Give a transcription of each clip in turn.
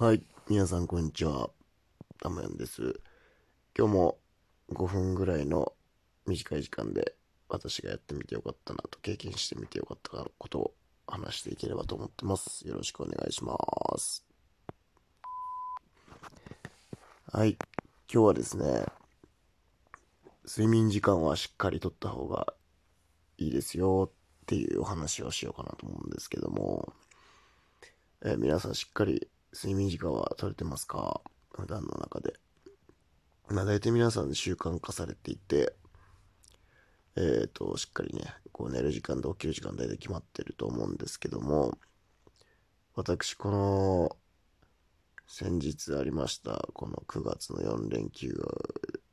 はい。皆さん、こんにちは。たまやんです。今日も5分ぐらいの短い時間で私がやってみてよかったなと経験してみてよかったことを話していければと思ってます。よろしくお願いします。はい。今日はですね、睡眠時間はしっかりとった方がいいですよっていうお話をしようかなと思うんですけども、えー皆さんしっかり睡眠時間は取れてますか？普段の中で。まあ大体皆さん習慣化されていて、えっ、と、しっかりね、こう寝る時間と起きる時間大体決まってると思うんですけども、私この先日ありましたこの9月の4連休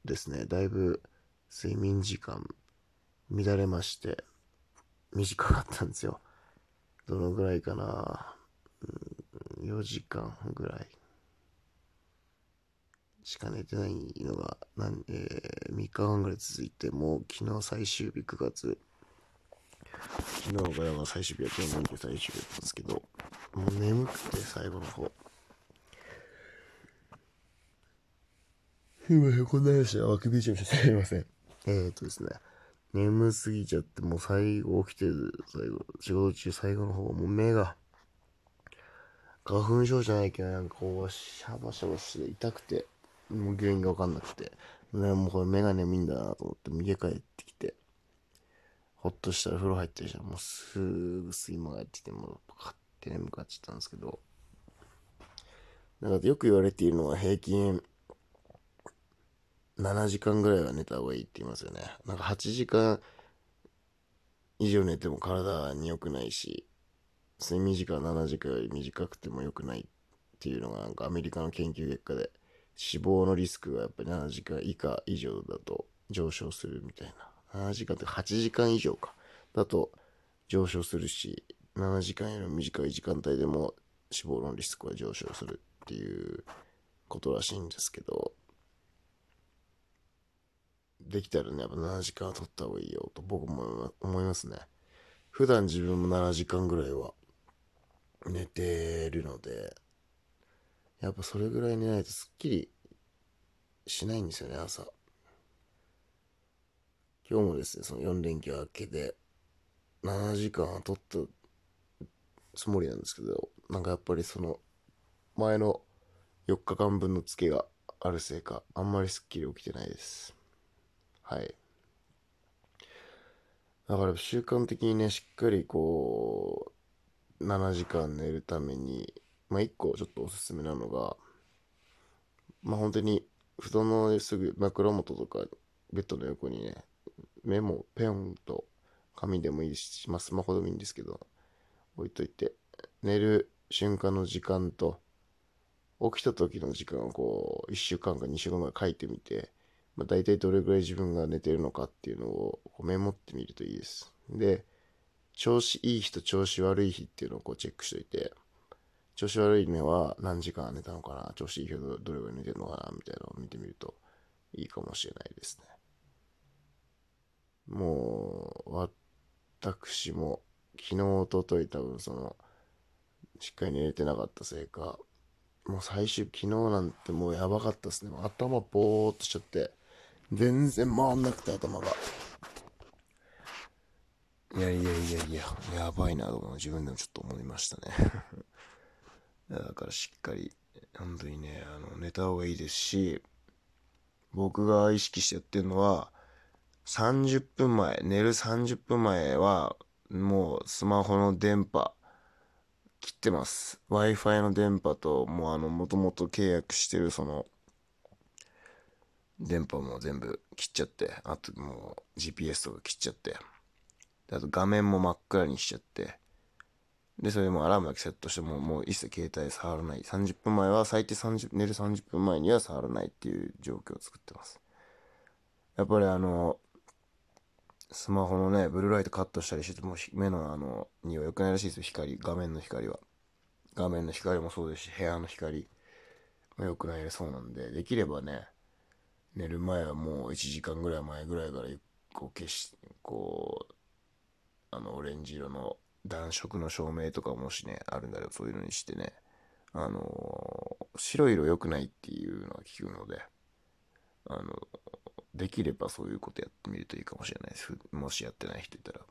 ですね、だいぶ睡眠時間乱れまして、短かったんですよ。どのぐらいかな？4時間ぐらい。しか寝てないのがなん、えー3日間ぐらい続いてもう昨日最終日9月。昨日がまあ最終日やって4日最終日だったんですけどもう眠くて最後の方。すいませんこんな話であくびちゃいましたすいません。えー、とですね眠すぎちゃってもう最後起きてる最後仕事中最後の方もう目が花粉症じゃないけど、なんかこう、シャバシャバして痛くて、もう原因がわかんなくて、ね、もうこれ目が眠いんだなと思って、家帰ってきて、ほっとしたら風呂入ってるじゃん。もうすぐ睡魔がやってきて、もうパカって眠くなっちゃったんですけど、なんかよく言われているのは平均7時間ぐらいは寝た方がいいって言いますよね。なんか8時間以上寝ても体に良くないし、睡眠時間7時間より短くても良くないっていうのがなんかアメリカの研究結果で死亡のリスクがやっぱり7時間以下以上だと上昇するみたいな。7時間って8時間以上か。だと上昇するし7時間より短い時間帯でも死亡のリスクは上昇するっていうことらしいんですけど。できたらねやっぱ7時間は取った方がいいよと僕も思いますね。普段自分も7時間ぐらいは寝てるのでやっぱそれぐらい寝ないとすっきりしないんですよね朝。今日もですねその4連休明けで7時間は取ったつもりなんですけどなんかやっぱりその前の4日間分のツケがあるせいかあんまりすっきり起きてないです。はい。だから習慣的にねしっかりこう7時間寝るためにまあ1個ちょっとおすすめなのがまあ本当に布団のすぐ枕元とかベッドの横にねメモペンと紙でもいいし、まあ、スマホでもいいんですけど置いといて寝る瞬間の時間と起きた時の時間をこう1週間か2週間ぐらい書いてみてまあ、大体どれぐらい自分が寝てるのかっていうのをこうメモってみるといいです。で、調子いい日と調子悪い日っていうのをこうチェックしといて、調子悪い目は何時間寝たのかな、調子いい日はどれぐらい寝てるのかな、みたいなのを見てみるといいかもしれないですね。もう、私も昨日、おととい多分その、しっかり寝れてなかったせいか、もう最終、昨日なんてもうやばかったですね。頭ぼーっとしちゃって、全然回んなくて頭が。いやいやいやいや、やばいなと自分でもちょっと思いましたね。だからしっかり、本当にね、あの、寝た方がいいですし、僕が意識してやってるのは、30分前、寝る30分前は、もうスマホの電波、切ってます。Wi-Fi の電波と、もうあの、もともと契約してるその、電波も全部切っちゃって、あともう GPS とか切っちゃって、であと画面も真っ暗にしちゃって、で、それもアラームだけセットしても、もう一切携帯触らない。30分前は最低30、寝る30分前には触らないっていう状況を作ってます。やっぱりあの、スマホのね、ブルーライトカットしたりしてても、目のあの、には良くないらしいですよ、光。画面の光は。画面の光もそうですし、部屋の光も良くないそうなんで、できればね、寝る前はもう1時間ぐらい前ぐらいからこう消し、こう、あの、オレンジ色の暖色の照明とかもしね、あるんだらそういうのにしてね、あの白色良くないっていうのは聞くのであのできればそういうことやってみるといいかもしれないです。もしやってない人いたら。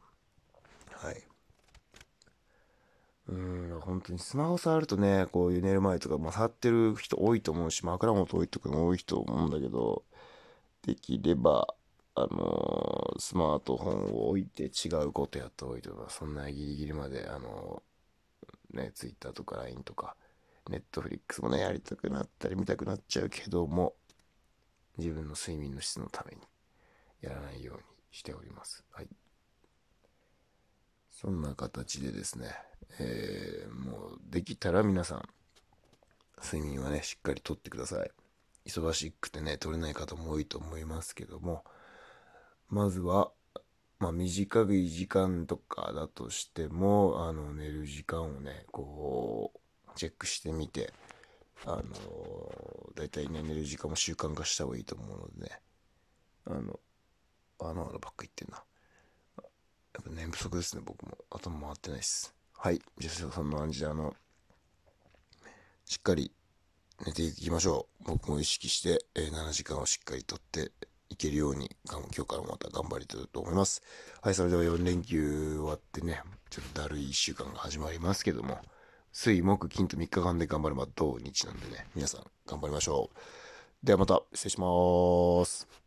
はい。うん本当にスマホ触るとねこういう寝る前とか、まあ、触ってる人多いと思うし枕元多いとかも多い人思うんだけどできればあのー、スマートフォンを置いて違うことやった方がいいとかそんなギリギリまであのー、ね Twitter とか LINE とかネットフリックスもねやりたくなったり見たくなっちゃうけども自分の睡眠の質のためにやらないようにしております。はい。そんな形でですね、えー、もうできたら皆さん睡眠はねしっかりとってください。忙しくてね取れない方も多いと思いますけどもまずはまあ短い時間とかだとしてもあの寝る時間をねこうチェックしてみてあのだいたいね寝る時間も習慣化した方がいいと思うのでね。あのあのあのばっか言ってんな。やっぱ寝不足ですね僕も。頭回ってないっす。はい。じゃあそんな感じであのしっかり寝ていきましょう。僕も意識して、えー、7時間をしっかりとっていけるように今日からまた頑張りたいと思います。はいそれでは4連休終わってねちょっとだるい1週間が始まりますけども水木金と3日間で頑張れば土日なんでね皆さん頑張りましょう。ではまた失礼します。